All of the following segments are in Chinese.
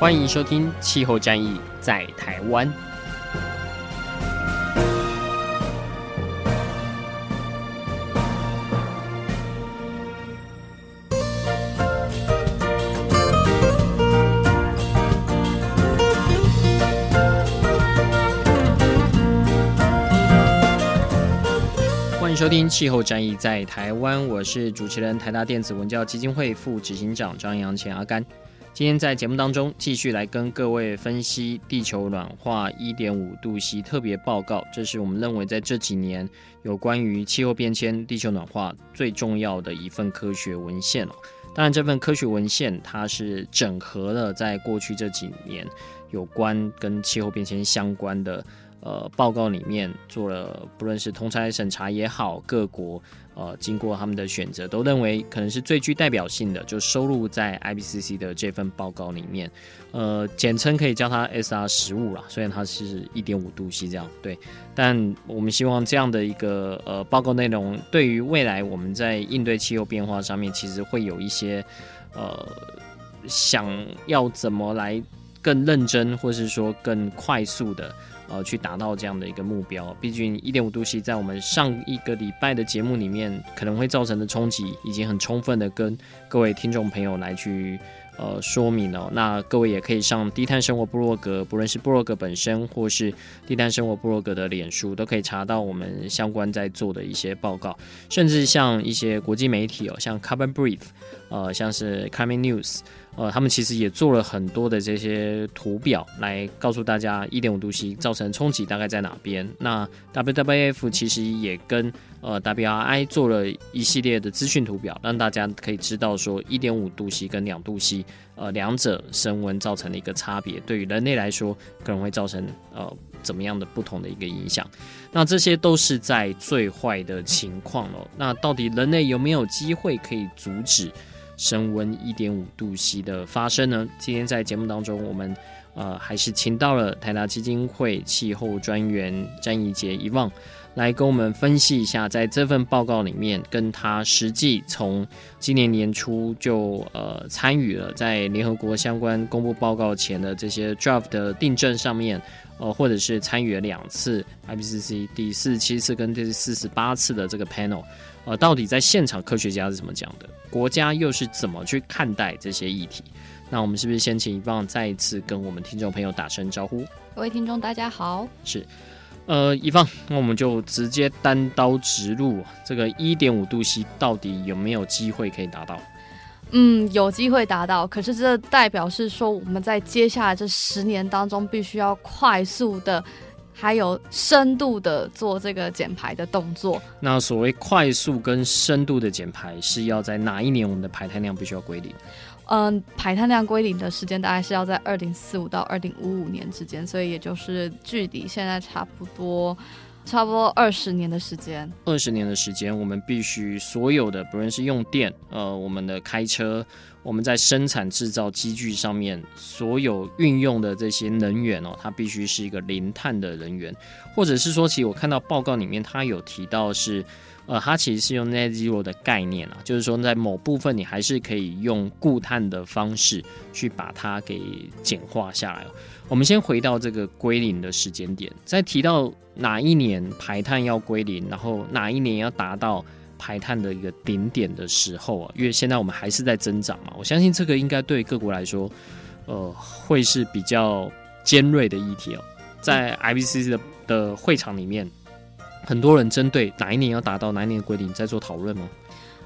欢迎收听《气候战役在台湾》。欢迎收听《气候战役在台湾》，我是主持人台大电子文教基金会副执行长张扬前阿甘。今天在节目当中继续来跟各位分析地球暖化一点五度 C 特别报告，这是我们认为在这几年有关于气候变迁、地球暖化最重要的一份科学文献哦。当然，这份科学文献它是整合了在过去这几年有关跟气候变迁相关的。呃，报告里面做了，不论是同侪审查也好，各国呃经过他们的选择，都认为可能是最具代表性的，就收录在 IPCC 的这份报告里面。呃，简称可以叫它 SR 十五啦，虽然它是一点五度 C 这样，对，但我们希望这样的一个呃报告内容，对于未来我们在应对气候变化上面，其实会有一些呃想要怎么来更认真，或是说更快速的。呃，去达到这样的一个目标。毕竟一点五度 C 在我们上一个礼拜的节目里面可能会造成的冲击，已经很充分的跟各位听众朋友来去呃说明了。那各位也可以上低碳生活部落格，不论是部落格本身，或是低碳生活部落格的脸书，都可以查到我们相关在做的一些报告，甚至像一些国际媒体哦，像 Carbon Brief，呃，像是 Climate News。呃，他们其实也做了很多的这些图表，来告诉大家一点五度 C 造成冲击大概在哪边。那 WWF 其实也跟呃 WRI 做了一系列的资讯图表，让大家可以知道说一点五度 C 跟两度 C 呃两者升温造成的一个差别，对于人类来说可能会造成呃怎么样的不同的一个影响。那这些都是在最坏的情况了。那到底人类有没有机会可以阻止？升温一点五度 C 的发生呢？今天在节目当中，我们呃还是请到了台达基金会气候专员詹怡杰一望来跟我们分析一下，在这份报告里面，跟他实际从今年年初就呃参与了在联合国相关公布报告前的这些 draft 的订正上面，呃或者是参与了两次 IPCC 第四十七次跟第四十八次的这个 panel。呃，到底在现场科学家是怎么讲的？国家又是怎么去看待这些议题？那我们是不是先请一棒再一次跟我们听众朋友打声招呼？各位听众，大家好。是，呃，遗忘，那我们就直接单刀直入，这个一点五度 C 到底有没有机会可以达到？嗯，有机会达到，可是这代表是说我们在接下来这十年当中，必须要快速的。还有深度的做这个减排的动作。那所谓快速跟深度的减排，是要在哪一年我们的排碳量必须要归零？嗯，排碳量归零的时间大概是要在二零四五到二零五五年之间，所以也就是距离现在差不多。差不多二十年的时间，二十年的时间，我们必须所有的，不论是用电，呃，我们的开车，我们在生产制造机具上面所有运用的这些能源哦，它必须是一个零碳的能源，或者是说，其实我看到报告里面它有提到是，呃，它其实是用 net zero 的概念啊，就是说在某部分你还是可以用固碳的方式去把它给简化下来。我们先回到这个归零的时间点，在提到哪一年排碳要归零，然后哪一年要达到排碳的一个顶点的时候啊，因为现在我们还是在增长嘛，我相信这个应该对各国来说，呃，会是比较尖锐的议题哦。在 I B C C 的的会场里面，很多人针对哪一年要达到哪一年的规定在做讨论吗？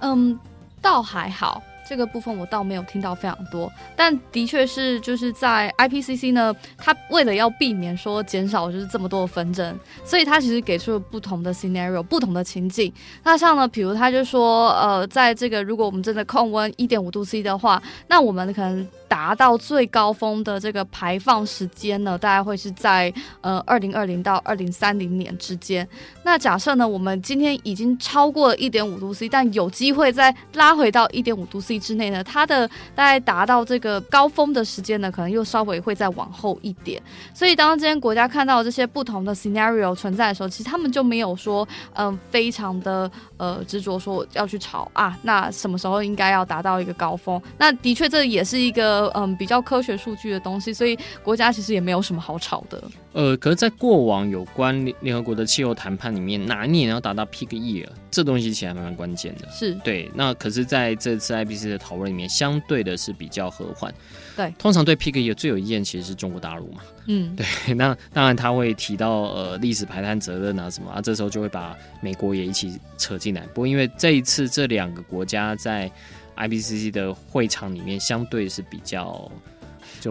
嗯，倒还好。这个部分我倒没有听到非常多，但的确是就是在 IPCC 呢，它为了要避免说减少就是这么多的纷争，所以它其实给出了不同的 scenario，不同的情境。那像呢，比如他就说，呃，在这个如果我们真的控温一点五度 C 的话，那我们可能达到最高峰的这个排放时间呢，大概会是在呃二零二零到二零三零年之间。那假设呢，我们今天已经超过了一点五度 C，但有机会再拉回到一点五度 C。之内呢，它的大概达到这个高峰的时间呢，可能又稍微会再往后一点。所以当今天国家看到这些不同的 scenario 存在的时候，其实他们就没有说，嗯，非常的呃执着说要去炒啊，那什么时候应该要达到一个高峰？那的确这也是一个嗯比较科学数据的东西，所以国家其实也没有什么好炒的。呃，可是，在过往有关联合国的气候谈判里面，哪一年要达到 peak year，这东西其实还蛮关键的。是对。那可是在这次 IPCC 的讨论里面，相对的是比较和缓。对。通常对 peak year 最有意见其实是中国大陆嘛。嗯。对。那当然他会提到呃历史排碳责任啊什么啊，这时候就会把美国也一起扯进来。不过因为这一次这两个国家在 IPCC 的会场里面，相对是比较。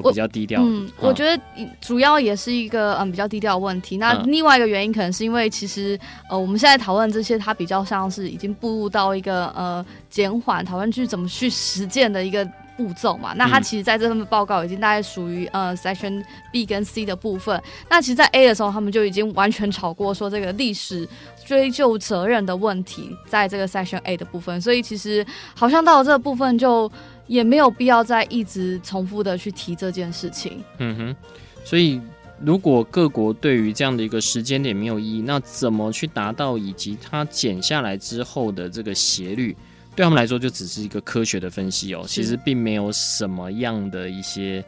就比较低调。嗯，我觉得主要也是一个嗯比较低调的问题。那另外一个原因可能是因为其实呃我们现在讨论这些，它比较像是已经步入到一个呃减缓讨论去怎么去实践的一个步骤嘛。那它其实在这份报告已经大概属于呃 section B 跟 C 的部分。那其实，在 A 的时候，他们就已经完全吵过说这个历史追究责任的问题，在这个 section A 的部分。所以其实好像到了这个部分就。也没有必要再一直重复的去提这件事情。嗯哼，所以如果各国对于这样的一个时间点没有意义，那怎么去达到以及它减下来之后的这个斜率，对他们来说就只是一个科学的分析哦。其实并没有什么样的一些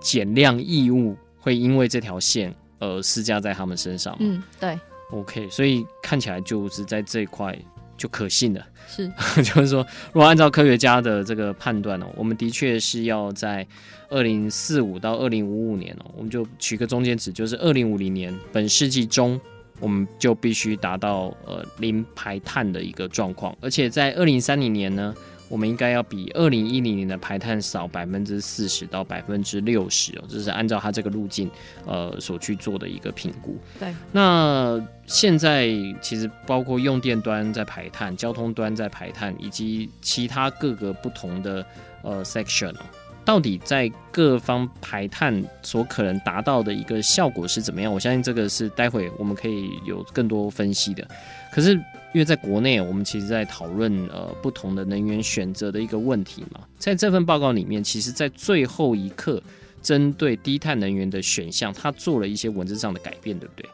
减量义务会因为这条线而施加在他们身上。嗯，对。OK，所以看起来就是在这一块。就可信了，是，就是说，如果按照科学家的这个判断哦，我们的确是要在二零四五到二零五五年哦，我们就取个中间值，就是二零五零年，本世纪中，我们就必须达到呃零排碳的一个状况，而且在二零三零年呢。我们应该要比二零一零年的排碳少百分之四十到百分之六十哦，这是按照它这个路径呃所去做的一个评估。对，那现在其实包括用电端在排碳、交通端在排碳，以及其他各个不同的呃 section 哦，到底在各方排碳所可能达到的一个效果是怎么样？我相信这个是待会我们可以有更多分析的。可是。因为在国内，我们其实在讨论呃不同的能源选择的一个问题嘛，在这份报告里面，其实在最后一刻，针对低碳能源的选项，它做了一些文字上的改变，对不对？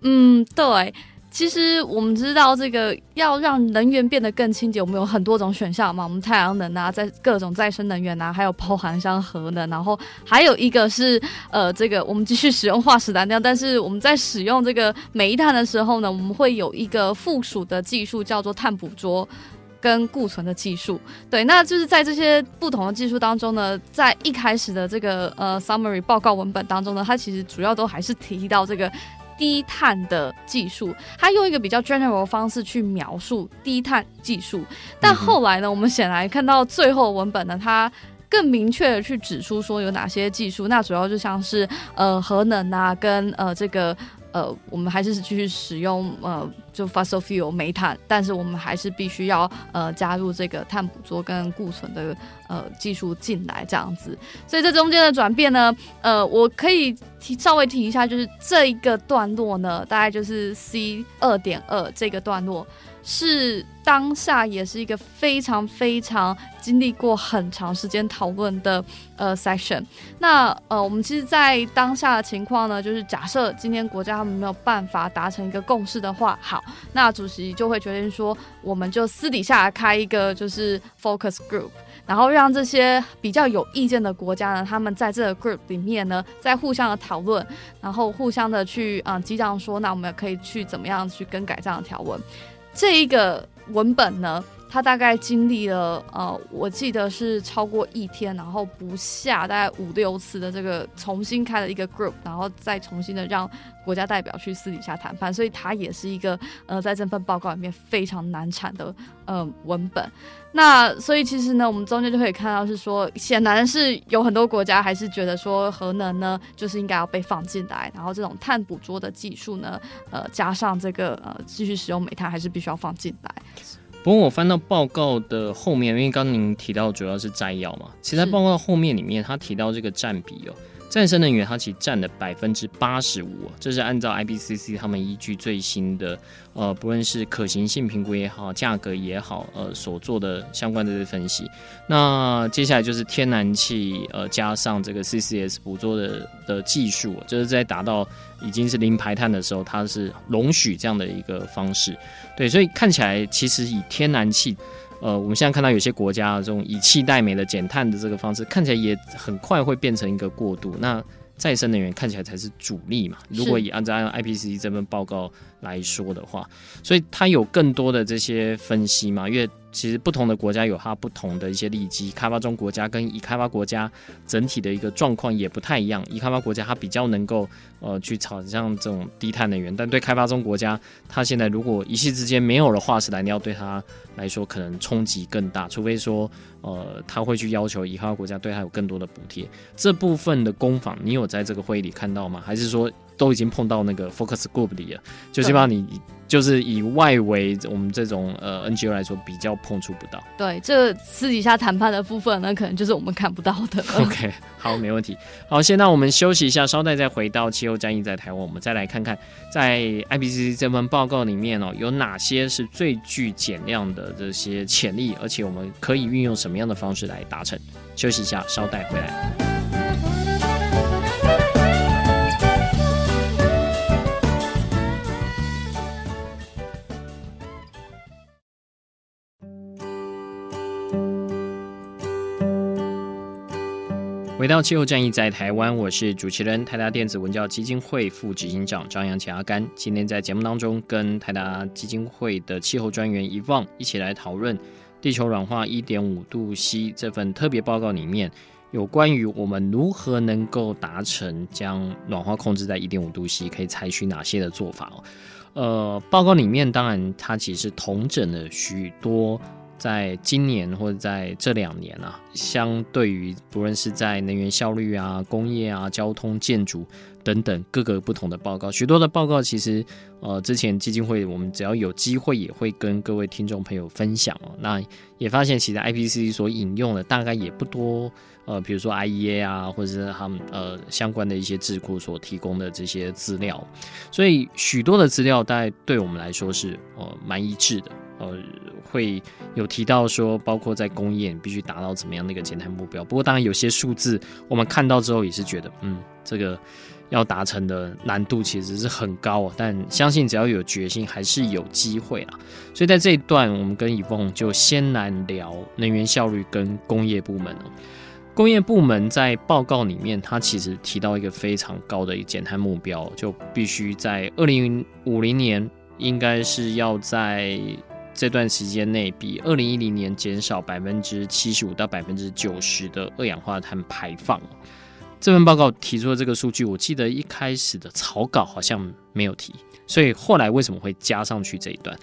嗯，对。其实我们知道，这个要让能源变得更清洁，我们有很多种选项嘛。我们太阳能啊，在各种再生能源啊，还有包含像核能，然后还有一个是呃，这个我们继续使用化石燃料，但是我们在使用这个煤炭的时候呢，我们会有一个附属的技术叫做碳捕捉跟固存的技术。对，那就是在这些不同的技术当中呢，在一开始的这个呃 summary 报告文本当中呢，它其实主要都还是提到这个。低碳的技术，他用一个比较 general 的方式去描述低碳技术，但后来呢，我们显然看到最后文本呢，它更明确的去指出说有哪些技术，那主要就像是呃核能啊，跟呃这个。呃，我们还是继续使用呃，就 fossil fuel 煤炭，但是我们还是必须要呃加入这个碳捕捉跟固存的呃技术进来，这样子。所以这中间的转变呢，呃，我可以提稍微提一下，就是这一个段落呢，大概就是 C 二点二这个段落。是当下也是一个非常非常经历过很长时间讨论的呃 section。那呃，我们其实，在当下的情况呢，就是假设今天国家他们没有办法达成一个共识的话，好，那主席就会决定说，我们就私底下开一个就是 focus group，然后让这些比较有意见的国家呢，他们在这个 group 里面呢，在互相的讨论，然后互相的去啊激荡说，那我们可以去怎么样去更改这样的条文。这一个文本呢，它大概经历了呃，我记得是超过一天，然后不下大概五六次的这个重新开了一个 group，然后再重新的让国家代表去私底下谈判，所以它也是一个呃，在这份报告里面非常难产的呃文本。那所以其实呢，我们中间就可以看到是说，显然是有很多国家还是觉得说核能呢，就是应该要被放进来，然后这种碳捕捉的技术呢，呃，加上这个呃，继续使用煤炭还是必须要放进来。不过我翻到报告的后面，因为刚您提到主要是摘要嘛，其实在报告的后面里面，他提到这个占比哦，再生能源它其实占了百分之八十五，这是按照 IPCC 他们依据最新的。呃，不论是可行性评估也好，价格也好，呃，所做的相关的分析。那接下来就是天然气，呃，加上这个 CCS 捕捉的的技术，就是在达到已经是零排碳的时候，它是容许这样的一个方式。对，所以看起来其实以天然气，呃，我们现在看到有些国家这种以气代煤的减碳的这个方式，看起来也很快会变成一个过渡。那再生能源看起来才是主力嘛？如果以按照 IPCC 这份报告来说的话，所以它有更多的这些分析嘛？因为其实不同的国家有它不同的一些利基，开发中国家跟已开发国家整体的一个状况也不太一样。已开发国家它比较能够呃去炒像这种低碳能源，但对开发中国家，它现在如果一夕之间没有了化石燃料，对它来说可能冲击更大。除非说呃他会去要求已开发国家对它有更多的补贴。这部分的工坊，你有在这个会议里看到吗？还是说？都已经碰到那个 focus group 里了，就基本上你就是以外围我们这种呃 NGO 来说，比较碰触不到。对，这私底下谈判的部分呢，可能就是我们看不到的。OK，好，没问题。好，现在我们休息一下，稍待再回到气候战役在台湾，我们再来看看在 IPCC 这份报告里面哦，有哪些是最具减量的这些潜力，而且我们可以运用什么样的方式来达成？休息一下，稍待回来。回到气候战役在台湾，我是主持人台达电子文教基金会副执行长张扬前阿甘。今天在节目当中，跟台达基金会的气候专员 Yvonne 一起来讨论地球暖化一点五度 C 这份特别报告里面有关于我们如何能够达成将暖化控制在一点五度 C，可以采取哪些的做法哦。呃，报告里面当然它其实统整了许多。在今年或者在这两年啊，相对于不论是在能源效率啊、工业啊、交通、建筑等等各个不同的报告，许多的报告其实呃，之前基金会我们只要有机会也会跟各位听众朋友分享哦。那也发现其实 IPCC 所引用的大概也不多，呃，比如说 IEA 啊，或者是他们呃相关的一些智库所提供的这些资料，所以许多的资料大概对我们来说是呃蛮一致的。呃，会有提到说，包括在工业，必须达到怎么样的一个减碳目标。不过，当然有些数字我们看到之后也是觉得，嗯，这个要达成的难度其实是很高。但相信只要有决心，还是有机会啊。所以在这一段，我们跟 Yvonne 就先来聊能源效率跟工业部门。工业部门在报告里面，它其实提到一个非常高的一个减碳目标，就必须在二零五零年，应该是要在。这段时间内，比二零一零年减少百分之七十五到百分之九十的二氧化碳排放。这份报告提出的这个数据，我记得一开始的草稿好像没有提，所以后来为什么会加上去这一段？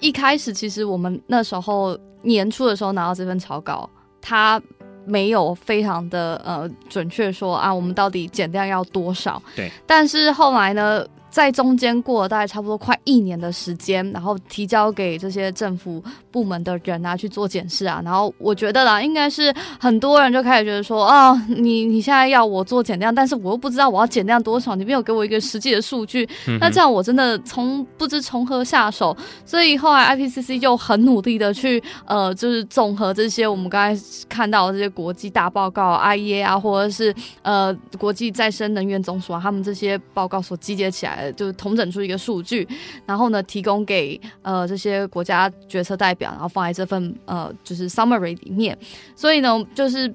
一开始其实我们那时候年初的时候拿到这份草稿，它没有非常的呃准确说啊，我们到底减量要多少？对。但是后来呢？在中间过了大概差不多快一年的时间，然后提交给这些政府部门的人啊去做检视啊，然后我觉得啦，应该是很多人就开始觉得说啊、哦，你你现在要我做减量，但是我又不知道我要减量多少，你没有给我一个实际的数据，嗯、那这样我真的从不知从何下手。所以后来 IPCC 就很努力的去呃，就是综合这些我们刚才看到的这些国际大报告，IEA 啊，或者是呃国际再生能源总署啊，他们这些报告所集结起来的。就统整出一个数据，然后呢，提供给呃这些国家决策代表，然后放在这份呃就是 summary 里面。所以呢，就是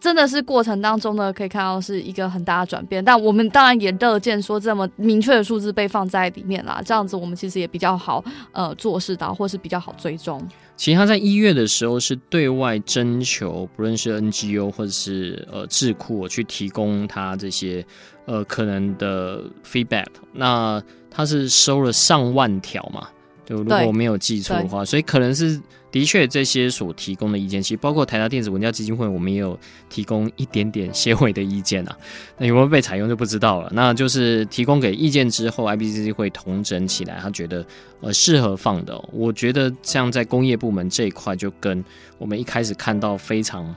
真的是过程当中呢，可以看到是一个很大的转变。但我们当然也乐见说这么明确的数字被放在里面啦，这样子我们其实也比较好呃做事到，或是比较好追踪。其实他在一月的时候是对外征求，不论是 NGO 或者是呃智库去提供他这些呃可能的 feedback。那他是收了上万条嘛？对，如果我没有记错的话，所以可能是。的确，这些所提供的意见，其实包括台达电子文教基金会，我们也有提供一点点些微的意见啊。那有没有被采用就不知道了。那就是提供给意见之后，IBCC 会统整起来，他觉得呃适合放的、喔。我觉得像在工业部门这一块，就跟我们一开始看到非常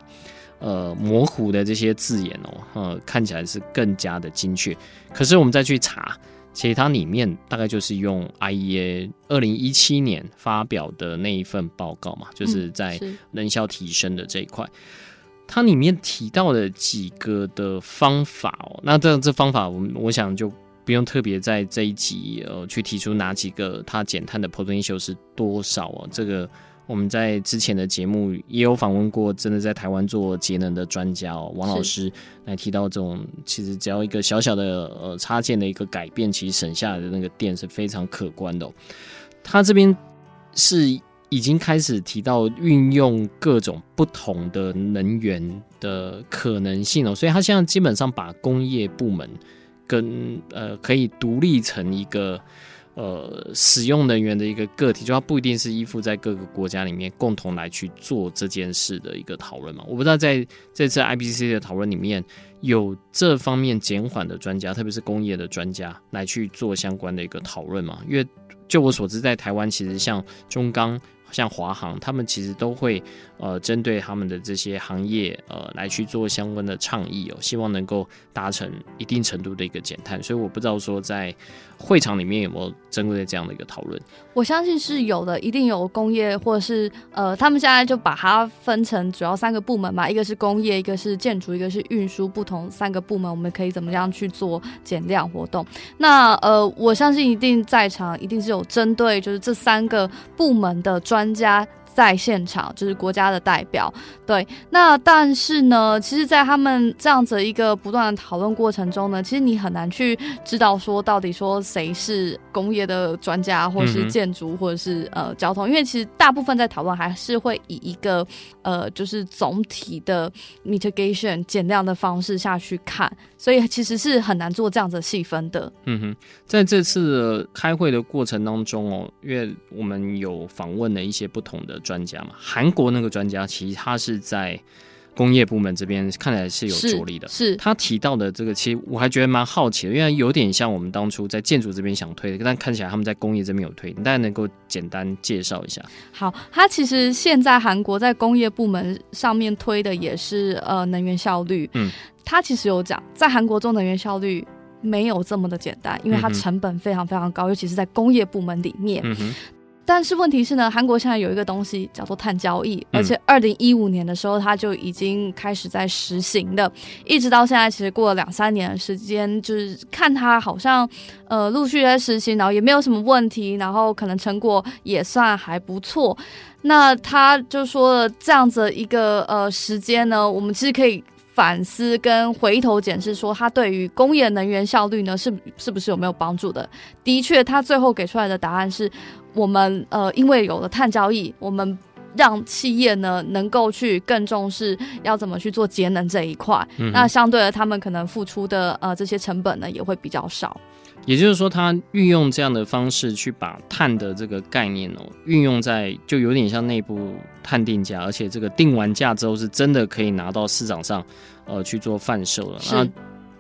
呃模糊的这些字眼哦、喔，呃看起来是更加的精确。可是我们再去查。其实它里面大概就是用 IEA 二零一七年发表的那一份报告嘛，就是在能效提升的这一块，它里面提到的几个的方法哦，那这这方法我我想就不用特别在这一集呃去提出哪几个它减碳的 potential 是多少哦，这个。我们在之前的节目也有访问过，真的在台湾做节能的专家哦，王老师来提到这种，其实只要一个小小的呃插件的一个改变，其实省下来的那个电是非常可观的哦。他这边是已经开始提到运用各种不同的能源的可能性哦，所以他现在基本上把工业部门跟呃可以独立成一个。呃，使用能源的一个个体，就它不一定是依附在各个国家里面共同来去做这件事的一个讨论嘛。我不知道在这次 I B C C 的讨论里面有这方面减缓的专家，特别是工业的专家来去做相关的一个讨论嘛。因为就我所知，在台湾其实像中钢。像华航，他们其实都会呃针对他们的这些行业呃来去做相关的倡议哦，希望能够达成一定程度的一个减碳。所以我不知道说在会场里面有没有针对这样的一个讨论。我相信是有的，一定有工业或者是呃，他们现在就把它分成主要三个部门嘛，一个是工业，一个是建筑，一个是运输，不同三个部门我们可以怎么样去做减量活动？那呃，我相信一定在场一定是有针对就是这三个部门的专。专家在现场，就是国家的代表。对，那但是呢，其实，在他们这样子一个不断的讨论过程中呢，其实你很难去知道说到底说谁是工业的专家，或者是建筑，或者是呃交通，因为其实大部分在讨论还是会以一个呃就是总体的 mitigation 减量的方式下去看，所以其实是很难做这样子细分的。嗯哼，在这次开会的过程当中哦，因为我们有访问了一些不同的专家嘛，韩国那个专家其实他是。在工业部门这边看来是有着力的，是，是他提到的这个，其实我还觉得蛮好奇的，因为有点像我们当初在建筑这边想推的，但看起来他们在工业这边有推，你大家能够简单介绍一下？好，他其实现在韩国在工业部门上面推的也是呃能源效率，嗯，他其实有讲，在韩国做能源效率没有这么的简单，因为它成本非常非常高，嗯、尤其是在工业部门里面。嗯但是问题是呢，韩国现在有一个东西叫做碳交易，而且二零一五年的时候，它就已经开始在实行的，一直到现在，其实过了两三年的时间，就是看它好像呃陆续在实行，然后也没有什么问题，然后可能成果也算还不错。那他就说了这样子一个呃时间呢，我们其实可以反思跟回头检视，说它对于工业能源效率呢是是不是有没有帮助的？的确，他最后给出来的答案是。我们呃，因为有了碳交易，我们让企业呢能够去更重视要怎么去做节能这一块。嗯、那相对的，他们可能付出的呃这些成本呢也会比较少。也就是说，他运用这样的方式去把碳的这个概念哦运用在，就有点像内部碳定价，而且这个定完价之后是真的可以拿到市场上呃去做贩售了。那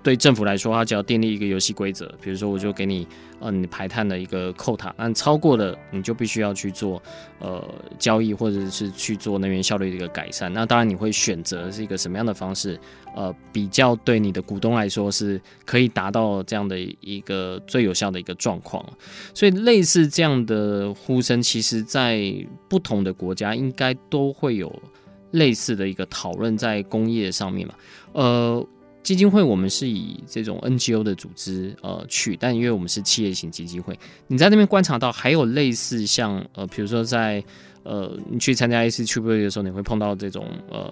对政府来说，它只要订立一个游戏规则，比如说我就给你，呃，你排碳的一个扣塔，那超过了你就必须要去做，呃，交易或者是去做能源效率的一个改善。那当然你会选择是一个什么样的方式，呃，比较对你的股东来说是可以达到这样的一个最有效的一个状况。所以类似这样的呼声，其实在不同的国家应该都会有类似的一个讨论在工业上面嘛，呃。基金会，我们是以这种 NGO 的组织呃去，但因为我们是企业型基金会，你在那边观察到还有类似像呃，比如说在呃，你去参加 ACTUBE 的时候，你会碰到这种呃，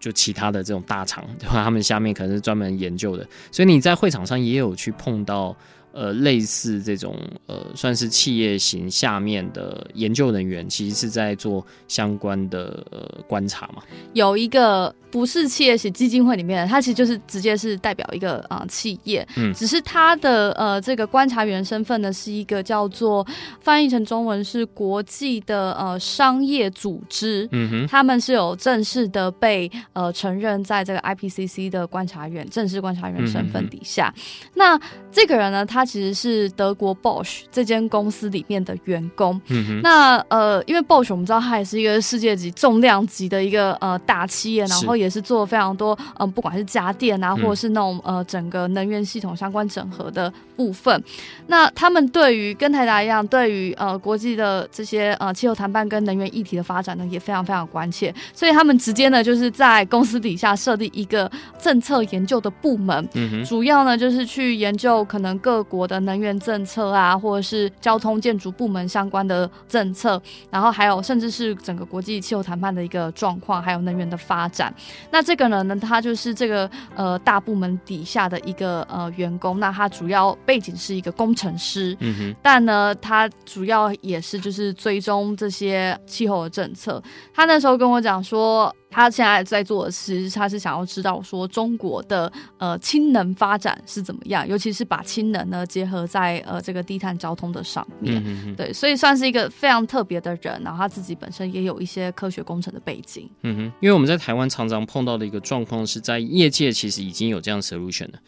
就其他的这种大厂，对吧？他们下面可能是专门研究的，所以你在会场上也有去碰到呃，类似这种呃，算是企业型下面的研究人员，其实是在做相关的呃观察嘛。有一个不是企业型基金会里面的，他其实就是直接是代表一个啊、呃、企业，嗯，只是他的呃这个观察员身份呢是一个叫做翻译成中文是国际的呃商业组织，嗯哼，他们是有正式的被呃承认在这个 IPCC 的观察员正式观察员身份底下。嗯、那这个人呢，他他其实是德国 Bosch 这间公司里面的员工。嗯哼。那呃，因为 Bosch 我们知道它也是一个世界级重量级的一个呃大企业，然后也是做非常多嗯、呃，不管是家电啊，或者是那种呃整个能源系统相关整合的部分。那他们对于跟台达一样，对于呃国际的这些呃气候谈判跟能源议题的发展呢，也非常非常关切。所以他们直接呢就是在公司底下设立一个政策研究的部门。嗯。主要呢就是去研究可能各国的能源政策啊，或者是交通建筑部门相关的政策，然后还有甚至是整个国际气候谈判的一个状况，还有能源的发展。那这个人，呢，他就是这个呃大部门底下的一个呃员工。那他主要背景是一个工程师，嗯哼，但呢，他主要也是就是追踪这些气候的政策。他那时候跟我讲说。他现在在做的是，他是想要知道说中国的呃氢能发展是怎么样，尤其是把氢能呢结合在呃这个低碳交通的上面。嗯哼，对，所以算是一个非常特别的人，然后他自己本身也有一些科学工程的背景。嗯哼，因为我们在台湾常常碰到的一个状况是在业界其实已经有这样 solution 了，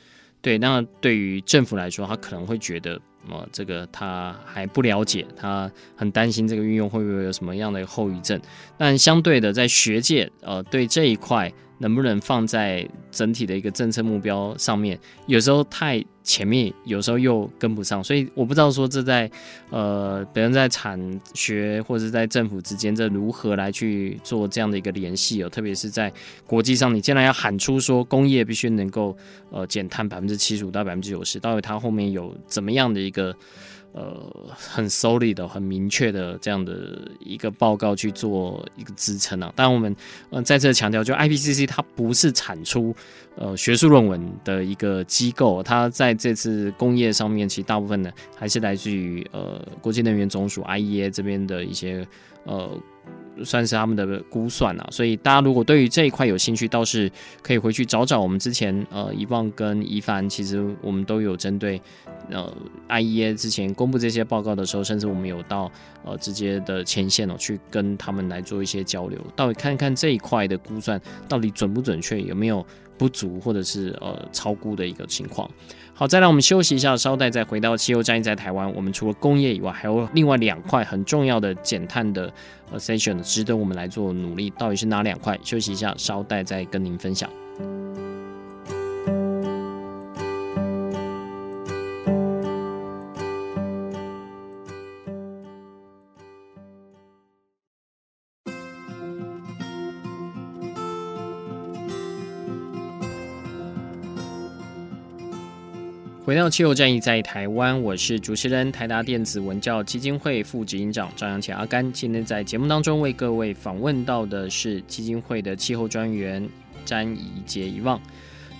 对，那对于政府来说，他可能会觉得。呃，这个他还不了解，他很担心这个运用会不会有什么样的后遗症。但相对的，在学界，呃，对这一块。能不能放在整体的一个政策目标上面？有时候太前面，有时候又跟不上，所以我不知道说这在呃，别人在产学或者在政府之间，这如何来去做这样的一个联系哦？特别是在国际上，你既然要喊出说工业必须能够呃减碳百分之七十五到百分之九十，到底它后面有怎么样的一个？呃，很 solid 的、很明确的这样的一个报告去做一个支撑啊。但，我们呃再次强调，就 IPCC 它不是产出呃学术论文的一个机构，它在这次工业上面，其实大部分呢还是来自于呃国际能源总署 IEA 这边的一些呃。算是他们的估算啊，所以大家如果对于这一块有兴趣，倒是可以回去找找我们之前呃遗忘跟宜凡，其实我们都有针对呃 IEA 之前公布这些报告的时候，甚至我们有到呃直接的前线哦去跟他们来做一些交流，到底看看这一块的估算到底准不准确，有没有不足或者是呃超估的一个情况。好，再来我们休息一下，稍待再回到气候战役在台湾。我们除了工业以外，还有另外两块很重要的减碳的呃 session 值得我们来做努力，到底是哪两块？休息一下，稍待再跟您分享。气候战役在台湾，我是主持人台达电子文教基金会副执行长张扬前阿甘。今天在节目当中为各位访问到的是基金会的气候专员詹怡杰遗忘。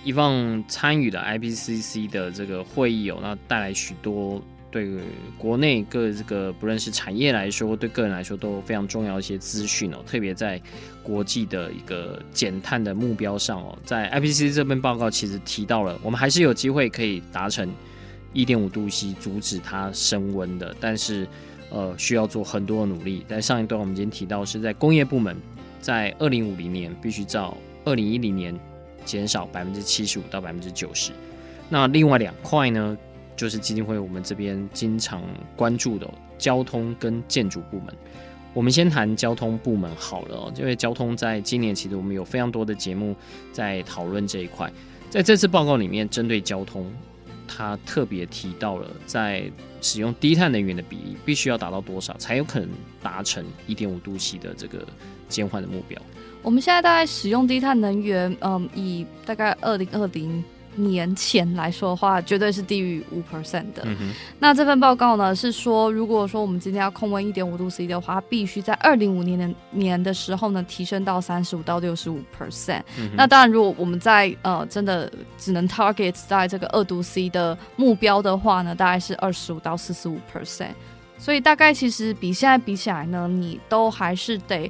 遗忘参与了 IPCC 的这个会议有，那带来许多。对国内各这个不论是产业来说，对个人来说都非常重要一些资讯哦。特别在国际的一个减碳的目标上哦，在 IPCC 这份报告其实提到了，我们还是有机会可以达成一点五度 C，阻止它升温的。但是呃，需要做很多的努力。在上一段我们已经提到，是在工业部门，在二零五零年必须照二零一零年减少百分之七十五到百分之九十。那另外两块呢？就是基金会我们这边经常关注的交通跟建筑部门。我们先谈交通部门好了，因为交通在今年其实我们有非常多的节目在讨论这一块。在这次报告里面，针对交通，它特别提到了在使用低碳能源的比例必须要达到多少，才有可能达成一点五度 C 的这个减缓的目标。我们现在大概使用低碳能源，嗯，以大概二零二零。年前来说的话，绝对是低于五 percent 的。嗯。那这份报告呢，是说，如果说我们今天要控温一点五度 C 的话，必须在二零五年年年的时候呢，提升到三十五到六十五 percent。那当然，如果我们在呃真的只能 target 在这个二度 C 的目标的话呢，大概是二十五到四十五 percent。所以大概其实比现在比起来呢，你都还是得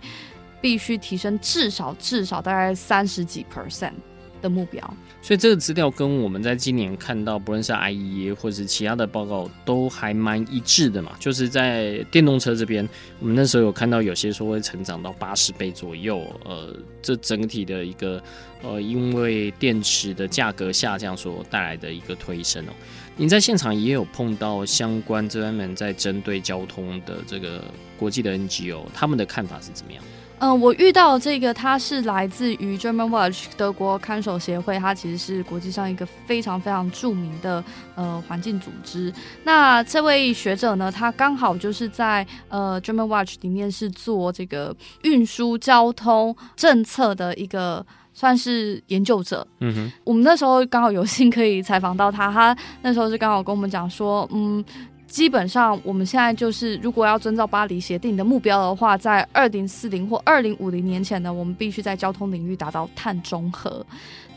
必须提升至少至少大概三十几 percent 的目标。所以这个资料跟我们在今年看到，不论是 IEA 或者是其他的报告，都还蛮一致的嘛。就是在电动车这边，我们那时候有看到有些说会成长到八十倍左右。呃，这整体的一个呃，因为电池的价格下降所带来的一个推升哦。你在现场也有碰到相关这方面在针对交通的这个国际的 NGO，他们的看法是怎么样？嗯、呃，我遇到这个，他是来自于 Germanwatch 德国看守协会，它其实是国际上一个非常非常著名的呃环境组织。那这位学者呢，他刚好就是在呃 Germanwatch 里面是做这个运输交通政策的一个。算是研究者，嗯哼，我们那时候刚好有幸可以采访到他，他那时候是刚好跟我们讲说，嗯，基本上我们现在就是如果要遵照巴黎协定的目标的话，在二零四零或二零五零年前呢，我们必须在交通领域达到碳中和。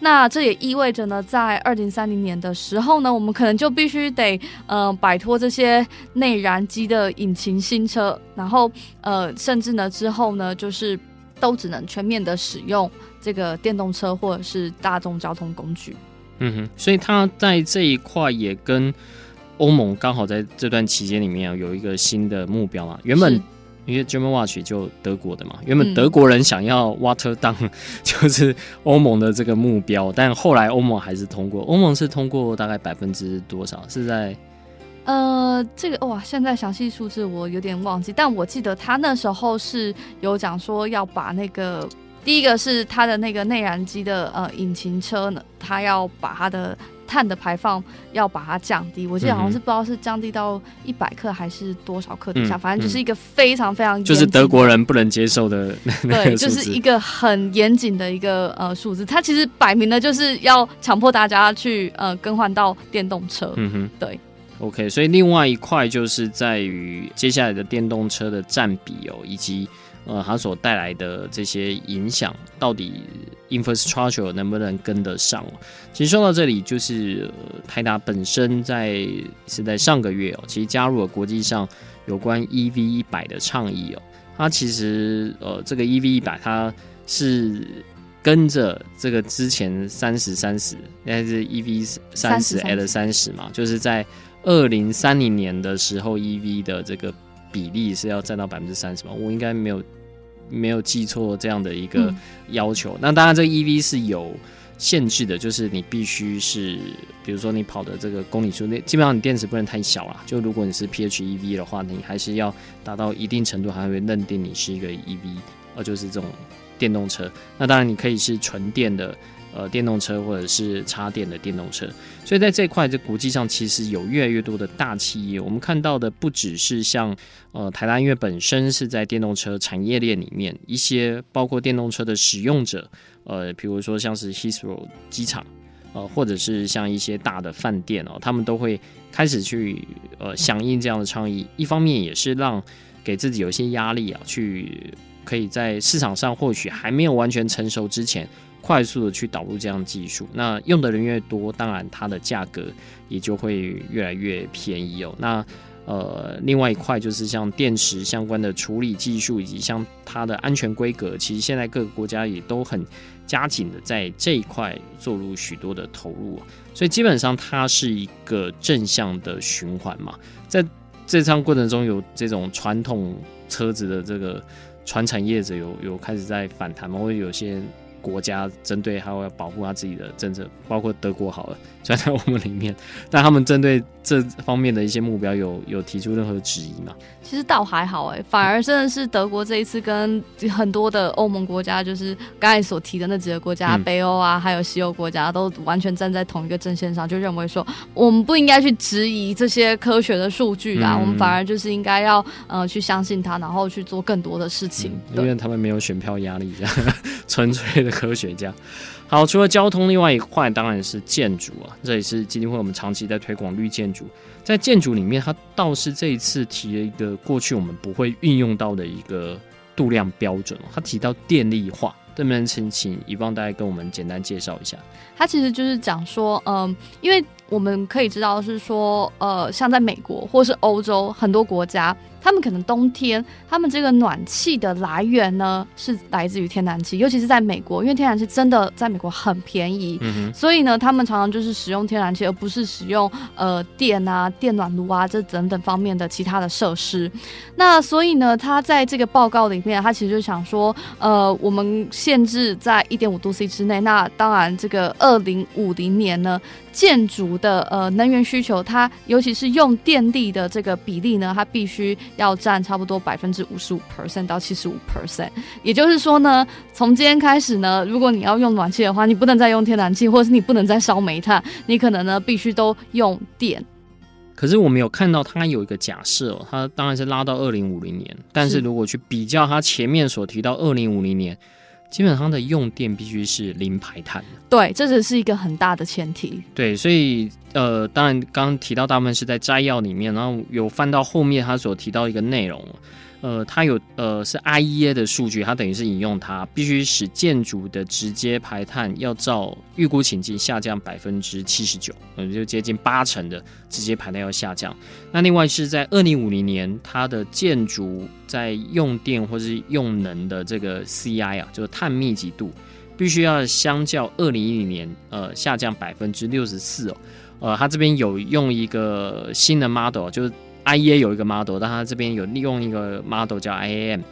那这也意味着呢，在二零三零年的时候呢，我们可能就必须得，呃，摆脱这些内燃机的引擎新车，然后，呃，甚至呢之后呢，就是都只能全面的使用。这个电动车或者是大众交通工具，嗯哼，所以他在这一块也跟欧盟刚好在这段期间里面有一个新的目标嘛。原本因为 Germanwatch 就德国的嘛，原本德国人想要 water down，嗯，就是欧盟的这个目标，但后来欧盟还是通过，欧盟是通过大概百分之多少？是在呃，这个哇，现在详细数字我有点忘记，但我记得他那时候是有讲说要把那个。第一个是它的那个内燃机的呃引擎车呢，它要把它的碳的排放要把它降低，我记得好像是不知道是降低到一百克还是多少克底下，嗯，反正就是一个非常非常就是德国人不能接受的，对，就是一个很严谨的一个呃数字，它其实摆明了就是要强迫大家去呃更换到电动车，嗯哼，对，OK，所以另外一块就是在于接下来的电动车的占比哦，以及。呃，它所带来的这些影响，到底 infrastructure 能不能跟得上？其实说到这里，就是、呃、台达本身在是在上个月哦，其实加入了国际上有关 EV 一百的倡议哦。它其实呃，这个 EV 一百，它是跟着这个之前三十三十，应该是 EV 三十 at 三十嘛，就是在二零三零年的时候，EV 的这个比例是要占到百分之三十嘛，我应该没有。没有记错这样的一个要求，嗯、那当然这个 EV 是有限制的，就是你必须是，比如说你跑的这个公里数，那基本上你电池不能太小啦。就如果你是 PHEV 的话，你还是要达到一定程度，还会认定你是一个 EV，呃，就是这种电动车。那当然你可以是纯电的。呃，电动车或者是插电的电动车，所以在这块，这国际上其实有越来越多的大企业。我们看到的不只是像呃台达，因为本身是在电动车产业链里面，一些包括电动车的使用者，呃，比如说像是 h i s r o 机场，呃，或者是像一些大的饭店哦，他们都会开始去呃响应这样的倡议。一方面也是让给自己有一些压力啊，去可以在市场上或许还没有完全成熟之前。快速的去导入这样技术，那用的人越多，当然它的价格也就会越来越便宜哦。那呃，另外一块就是像电池相关的处理技术，以及像它的安全规格，其实现在各个国家也都很加紧的在这一块做入许多的投入，所以基本上它是一个正向的循环嘛。在这趟过程中，有这种传统车子的这个传产业者有有开始在反弹嘛，或者有些。国家针对还要保护他自己的政策，包括德国好了，就在我们里面，但他们针对这方面的一些目标有 有提出任何质疑吗？其实倒还好哎，反而真的是德国这一次跟很多的欧盟国家，就是刚才所提的那几个国家，嗯、北欧啊，还有西欧国家，都完全站在同一个阵线上，就认为说我们不应该去质疑这些科学的数据啦，嗯、我们反而就是应该要呃去相信它，然后去做更多的事情，嗯、因为他们没有选票压力，这样 纯粹的。科学家。好，除了交通，另外一块当然是建筑啊，这也是基金会我们长期在推广绿建筑。在建筑里面，它倒是这一次提了一个过去我们不会运用到的一个度量标准，它提到电力化。这边请请宜芳大家跟我们简单介绍一下。它其实就是讲说，嗯、因为我们可以知道是说，呃，像在美国或是欧洲很多国家。他们可能冬天，他们这个暖气的来源呢是来自于天然气，尤其是在美国，因为天然气真的在美国很便宜，嗯，所以呢，他们常常就是使用天然气，而不是使用呃电啊、电暖炉啊这等等方面的其他的设施。那所以呢，他在这个报告里面，他其实就想说，呃，我们限制在一点五度 C 之内。那当然，这个二零五零年呢，建筑的呃能源需求，它尤其是用电力的这个比例呢，它必须。要占差不多百分之五十五 percent 到七十五 percent，也就是说呢，从今天开始呢，如果你要用暖气的话，你不能再用天然气，或者是你不能再烧煤炭，你可能呢必须都用电。可是我们有看到它有一个假设哦，它当然是拉到二零五零年，但是如果去比较它前面所提到二零五零年。基本上的用电必须是零排碳的，对，这只是一个很大的前提。对，所以呃，当然刚刚提到大部分是在摘要里面，然后有翻到后面他所提到一个内容。呃，它有呃是 IEA 的数据，它等于是引用它，必须使建筑的直接排碳要照预估情境下降百分之七十九，嗯，就接近八成的直接排碳要下降。那另外是在二零五零年，它的建筑在用电或是用能的这个 CI 啊，就是碳密集度，必须要相较二零一零年呃下降百分之六十四哦。呃，它这边有用一个新的 model，就是。IEA 有一个 model，但它这边有利用一个 model 叫 IAM，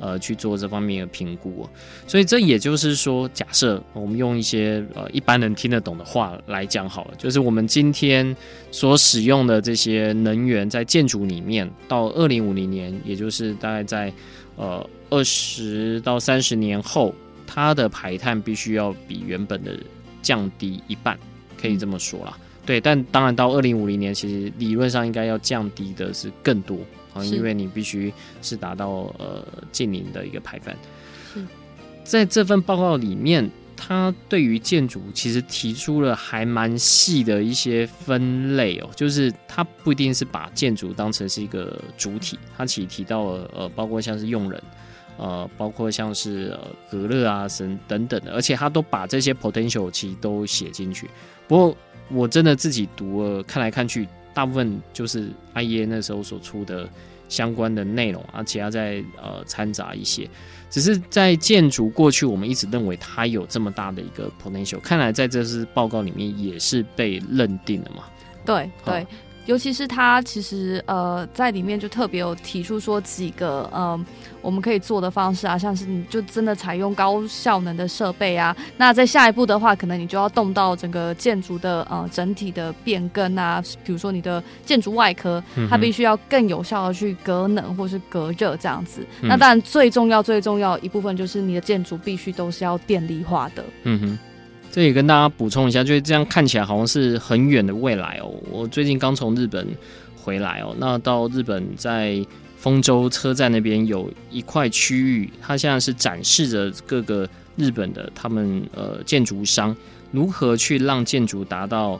呃，去做这方面的评估。所以这也就是说，假设我们用一些呃一般人听得懂的话来讲好了，就是我们今天所使用的这些能源在建筑里面，到二零五零年，也就是大概在呃二十到三十年后，它的排碳必须要比原本的降低一半，可以这么说啦。对，但当然到二零五零年，其实理论上应该要降低的是更多啊，因为你必须是达到呃近零的一个排放。是，在这份报告里面，它对于建筑其实提出了还蛮细的一些分类哦，就是它不一定是把建筑当成是一个主体，它其实提到了呃，包括像是用人，呃，包括像是呃隔热啊、等等等的，而且它都把这些 potential 其实都写进去，不过。我真的自己读了，看来看去，大部分就是 IEA 那时候所出的相关的内容，而且要再呃掺杂一些。只是在建筑过去，我们一直认为它有这么大的一个 potential，看来在这次报告里面也是被认定了嘛？对对。哦尤其是他其实呃在里面就特别有提出说几个呃我们可以做的方式啊，像是你就真的采用高效能的设备啊，那在下一步的话，可能你就要动到整个建筑的呃整体的变更啊，比如说你的建筑外壳，它必须要更有效的去隔冷或是隔热这样子。嗯、那当然最重要最重要一部分就是你的建筑必须都是要电力化的。嗯哼。这也跟大家补充一下，就是这样看起来好像是很远的未来哦。我最近刚从日本回来哦，那到日本在丰州车站那边有一块区域，它现在是展示着各个日本的他们呃建筑商如何去让建筑达到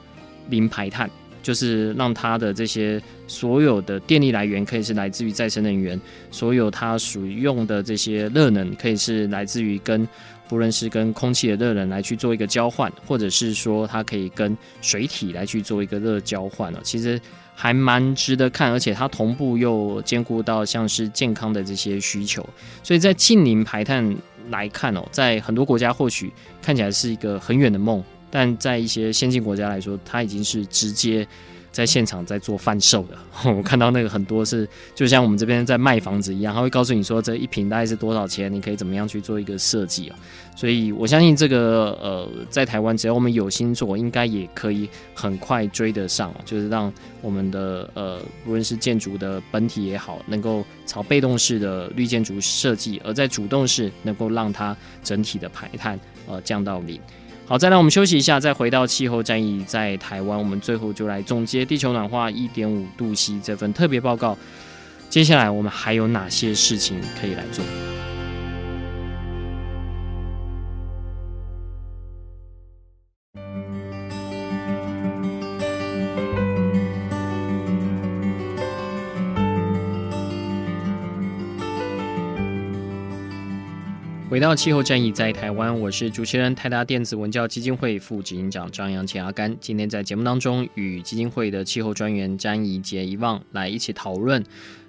零排碳，就是让它的这些所有的电力来源可以是来自于再生能源，所有它所用的这些热能可以是来自于跟。不论是跟空气的热能来去做一个交换，或者是说它可以跟水体来去做一个热交换哦，其实还蛮值得看，而且它同步又兼顾到像是健康的这些需求，所以在近零排碳来看哦，在很多国家或许看起来是一个很远的梦，但在一些先进国家来说，它已经是直接。在现场在做贩售的，我看到那个很多是，就像我们这边在卖房子一样，他会告诉你说这一坪大概是多少钱，你可以怎么样去做一个设计啊。所以我相信这个呃，在台湾只要我们有心做，应该也可以很快追得上，就是让我们的呃，无论是建筑的本体也好，能够朝被动式的绿建筑设计，而在主动式能够让它整体的排碳呃降到零。好，再来我们休息一下，再回到气候战役在台湾，我们最后就来总结地球暖化一点五度 C 这份特别报告。接下来我们还有哪些事情可以来做？回到气候战役在台湾，我是主持人台达电子文教基金会副执行长张扬前阿甘。今天在节目当中，与基金会的气候专员詹怡杰一望来一起讨论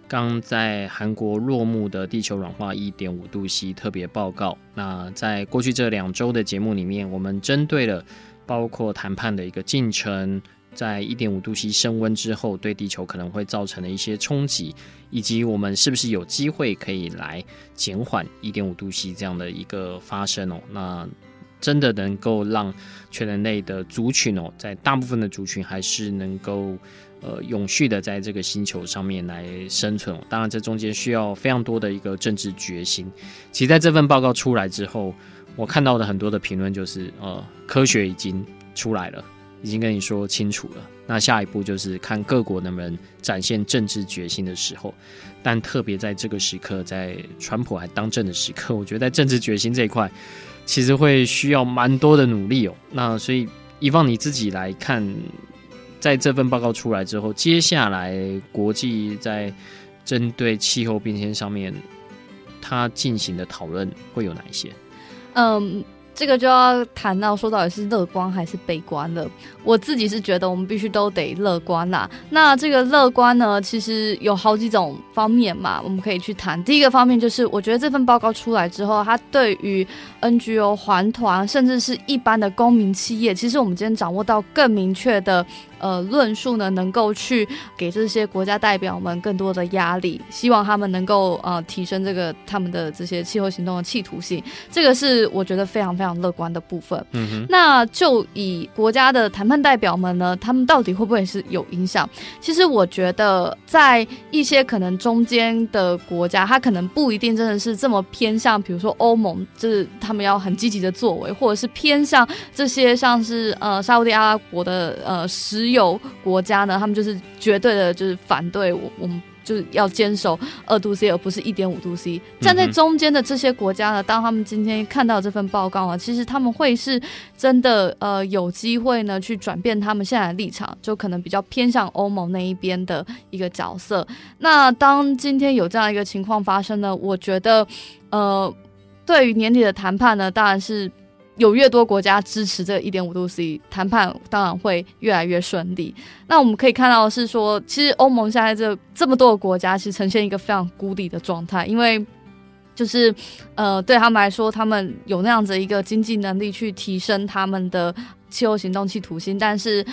刚在韩国落幕的地球软化 一点五度 C 特别报告。那在过去这两周的节目里面，我们针对了包括谈判的一个进程。在一点五度 C 升温之后，对地球可能会造成的一些冲击，以及我们是不是有机会可以来减缓一点五度 C 这样的一个发生哦？那真的能够让全人类的族群哦，在大部分的族群还是能够呃永续的在这个星球上面来生存。当然，这中间需要非常多的一个政治决心。其实，在这份报告出来之后，我看到的很多的评论就是，呃，科学已经出来了。已经跟你说清楚了，那下一步就是看各国能不能展现政治决心的时候。但特别在这个时刻，在川普还当政的时刻，我觉得在政治决心这一块，其实会需要蛮多的努力哦。那所以，遗忘你自己来看，在这份报告出来之后，接下来国际在针对气候变迁上面，它进行的讨论会有哪一些？嗯、这个就要谈到说到底是乐观还是悲观了。我自己是觉得我们必须都得乐观啦。那这个乐观呢，其实有好几种方面嘛，我们可以去谈。第一个方面就是，我觉得这份报告出来之后，它对于 NGO 环团，甚至是一般的公民企业，其实我们今天掌握到更明确的。呃，论述呢，能够去给这些国家代表们更多的压力，希望他们能够呃提升这个他们的这些气候行动的企图性，这个是我觉得非常非常乐观的部分。嗯哼，那就以国家的谈判代表们呢，他们到底会不会是有影响？其实我觉得，在一些可能中间的国家，他可能不一定真的是这么偏向，比如说欧盟，就是他们要很积极的作为，或者是偏向这些像是呃沙乌地阿拉伯的呃石。有国家呢，他们就是绝对的，就是反对我，我们就是要坚守二度 C，而不是一点五度 C。站在中间的这些国家呢，当他们今天看到这份报告啊，其实他们会是真的呃有机会呢去转变他们现在的立场，就可能比较偏向欧盟那一边的一个角色。那当今天有这样一个情况发生呢，我觉得呃，对于年底的谈判呢，当然是。有越多国家支持这一点五度 C 谈判，当然会越来越顺利。那我们可以看到的是说，其实欧盟现在这这么多的国家，其实呈现一个非常孤立的状态，因为就是呃，对他们来说，他们有那样子一个经济能力去提升他们的气候行动企图心，但是。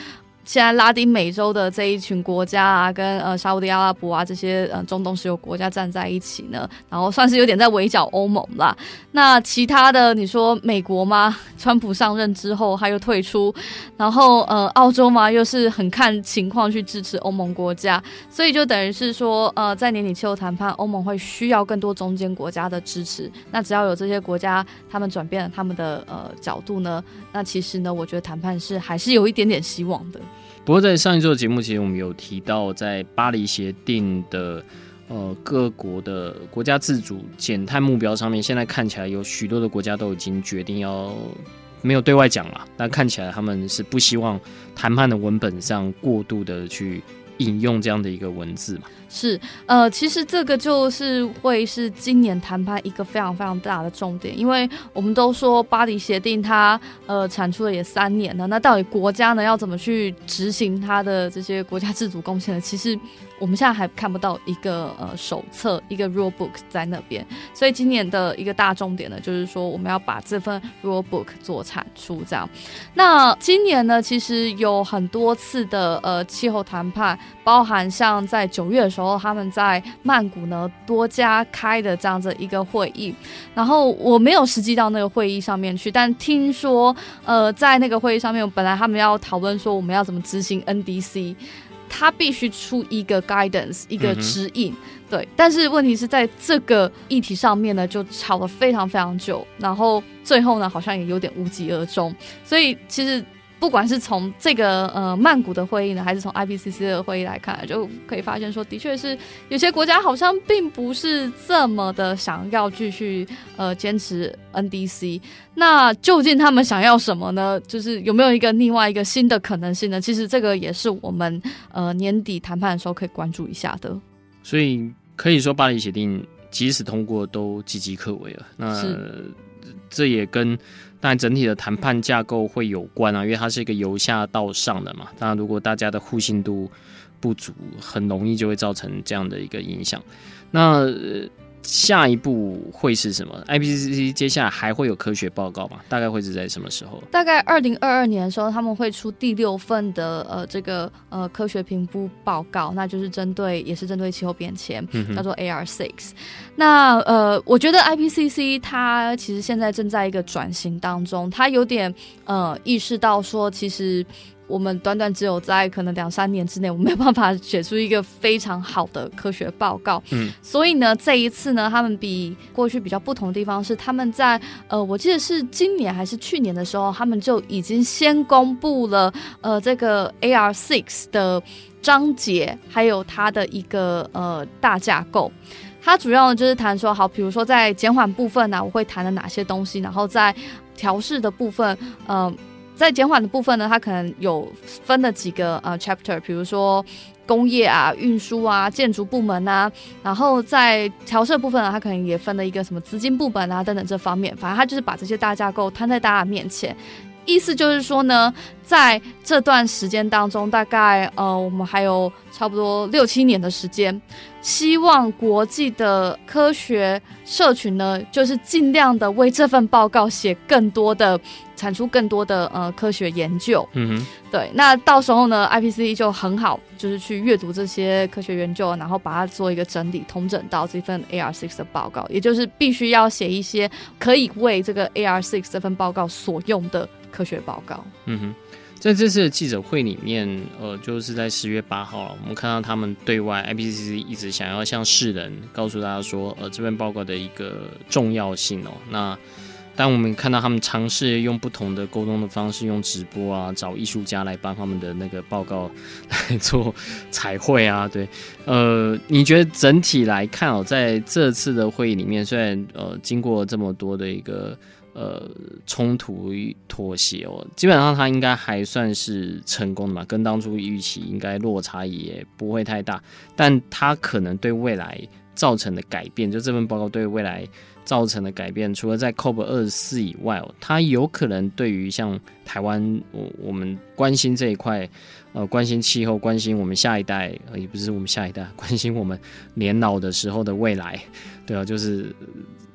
现在拉丁美洲的这一群国家啊，跟呃沙乌地阿拉伯啊这些呃中东石油国家站在一起呢，然后算是有点在围剿欧盟啦。那其他的你说美国吗？川普上任之后他又退出，然后呃澳洲嘛又是很看情况去支持欧盟国家，所以就等于是说呃在年底气候谈判，欧盟会需要更多中间国家的支持。那只要有这些国家他们转变了他们的呃角度呢，那其实呢我觉得谈判是还是有一点点希望的。不过，在上一周的节目，其实我们有提到，在巴黎协定的呃各国的国家自主减碳目标上面，现在看起来有许多的国家都已经决定要没有对外讲了，但看起来他们是不希望谈判的文本上过度的去引用这样的一个文字嘛。是，呃，其实这个就是会是今年谈判一个非常非常大的重点，因为我们都说巴黎协定它呃产出了也三年了，那到底国家呢要怎么去执行它的这些国家自主贡献呢？其实我们现在还看不到一个呃手册，一个 rule book 在那边，所以今年的一个大重点呢，就是说我们要把这份 rule book 做产出，这样。那今年呢，其实有很多次的呃气候谈判，包含像在九月的时候。他们在曼谷呢多家开的这样子一个会议，然后我没有实际到那个会议上面去，但听说呃在那个会议上面，本来他们要讨论说我们要怎么执行 NDC，他必须出一个 guidance 一个指引，嗯、对，但是问题是在这个议题上面呢就吵了非常非常久，然后最后呢好像也有点无疾而终，所以其实。不管是从这个呃曼谷的会议呢，还是从 IPCC 的会议来看，就可以发现说，的确是有些国家好像并不是这么的想要继续呃坚持 NDC。那究竟他们想要什么呢？就是有没有一个另外一个新的可能性呢？其实这个也是我们呃年底谈判的时候可以关注一下的。所以可以说，巴黎协定即使通过都岌岌可危了。那这也跟但整体的谈判架构会有关啊，因为它是一个由下到上的嘛。当然，如果大家的互信度不足，很容易就会造成这样的一个影响。那。呃下一步会是什么？IPCC 接下来还会有科学报告吗？大概会是在什么时候？大概二零二二年的时候，他们会出第六份的呃这个呃科学评估报告，那就是针对也是针对气候变迁，叫做 AR Six。那呃，我觉得 IPCC 它其实现在正在一个转型当中，它有点呃意识到说，其实。我们短短只有在可能两三年之内，我没有办法写出一个非常好的科学报告。嗯，所以呢，这一次呢，他们比过去比较不同的地方是，他们在呃，我记得是今年还是去年的时候，他们就已经先公布了呃这个 AR Six 的章节，还有它的一个呃大架构。它主要呢就是谈说，好，比如说在减缓部分呢、啊，我会谈的哪些东西，然后在调试的部分，嗯、呃。在减缓的部分呢，它可能有分了几个呃 chapter，比如说工业啊、运输啊、建筑部门啊，然后在调设部分呢，它可能也分了一个什么资金部门啊等等这方面，反正它就是把这些大架构摊在大家面前，意思就是说呢，在这段时间当中，大概呃我们还有差不多六七年的时间，希望国际的科学社群呢，就是尽量的为这份报告写更多的。产出更多的呃科学研究，嗯哼，对，那到时候呢，IPCC 就很好，就是去阅读这些科学研究，然后把它做一个整理，统整到这份 AR6 的报告，也就是必须要写一些可以为这个 AR6 这份报告所用的科学报告。嗯哼，在这次的记者会里面，呃，就是在十月八号，我们看到他们对外 IPCC 一直想要向世人告诉大家说，呃，这份报告的一个重要性哦，那。当我们看到他们尝试用不同的沟通的方式，用直播啊，找艺术家来帮他们的那个报告来做彩绘啊，对，呃，你觉得整体来看哦，在这次的会议里面，虽然呃经过这么多的一个呃冲突妥协哦，基本上他应该还算是成功的嘛，跟当初预期应该落差也不会太大，但他可能对未来造成的改变，就这份报告对未来。造成的改变，除了在 COP 二十四以外哦，他有可能对于像台湾，我我们关心这一块，呃，关心气候，关心我们下一代，呃，也不是我们下一代，关心我们年老的时候的未来，对啊，就是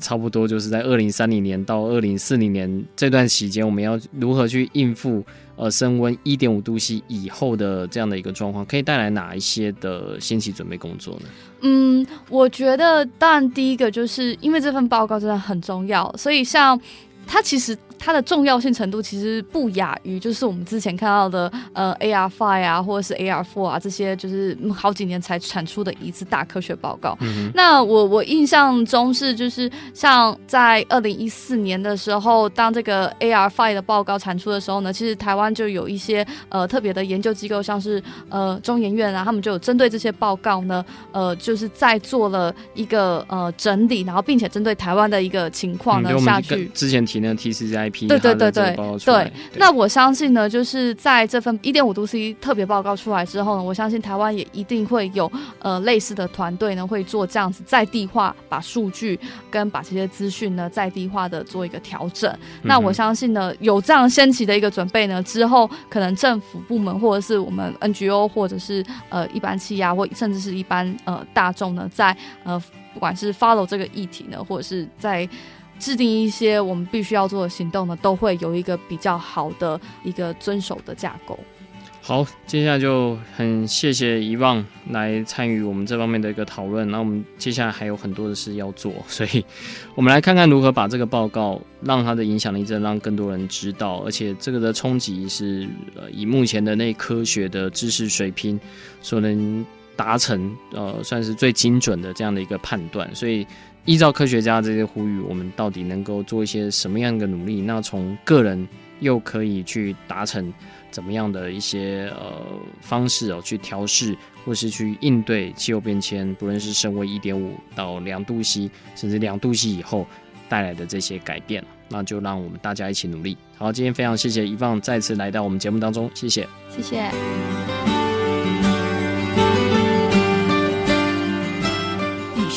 差不多就是在二零三零年到二零四零年这段期间，我们要如何去应付呃升温一点五度 C 以后的这样的一个状况，可以带来哪一些的先期准备工作呢？嗯，我觉得，当然第一个就是因为这份报告真的很重要，所以像它其实。它的重要性程度其实不亚于，就是我们之前看到的呃 AR Five 啊，或者是 AR Four 啊这些，就是好几年才产出的一次大科学报告。嗯、那我我印象中是，就是像在二零一四年的时候，当这个 AR Five 的报告产出的时候呢，其实台湾就有一些呃特别的研究机构，像是呃中研院啊，他们就有针对这些报告呢，呃就是在做了一个呃整理，然后并且针对台湾的一个情况呢、嗯、下去。之前提那个 TCI。对对对对对，那我相信呢，就是在这份一点五度 C 特别报告出来之后呢，我相信台湾也一定会有呃类似的团队呢，会做这样子在地化，把数据跟把这些资讯呢在地化的做一个调整。那我相信呢，有这样先期的一个准备呢，之后可能政府部门或者是我们 NGO 或者是呃一般企业或甚至是一般呃大众呢，在呃不管是 follow 这个议题呢，或者是在制定一些我们必须要做的行动呢，都会有一个比较好的一个遵守的架构。好，接下来就很谢谢遗忘来参与我们这方面的一个讨论。那我们接下来还有很多的事要做，所以我们来看看如何把这个报告让它的影响力真的让更多人知道，而且这个的冲击是呃以目前的那科学的知识水平所能达成呃算是最精准的这样的一个判断，所以。依照科学家这些呼吁，我们到底能够做一些什么样的努力？那从个人又可以去达成怎么样的一些呃方式哦，去调试或是去应对气候变迁，不论是升温一点五到两度 C，甚至两度 C 以后带来的这些改变，那就让我们大家一起努力。好，今天非常谢谢一放再次来到我们节目当中，谢谢，谢谢。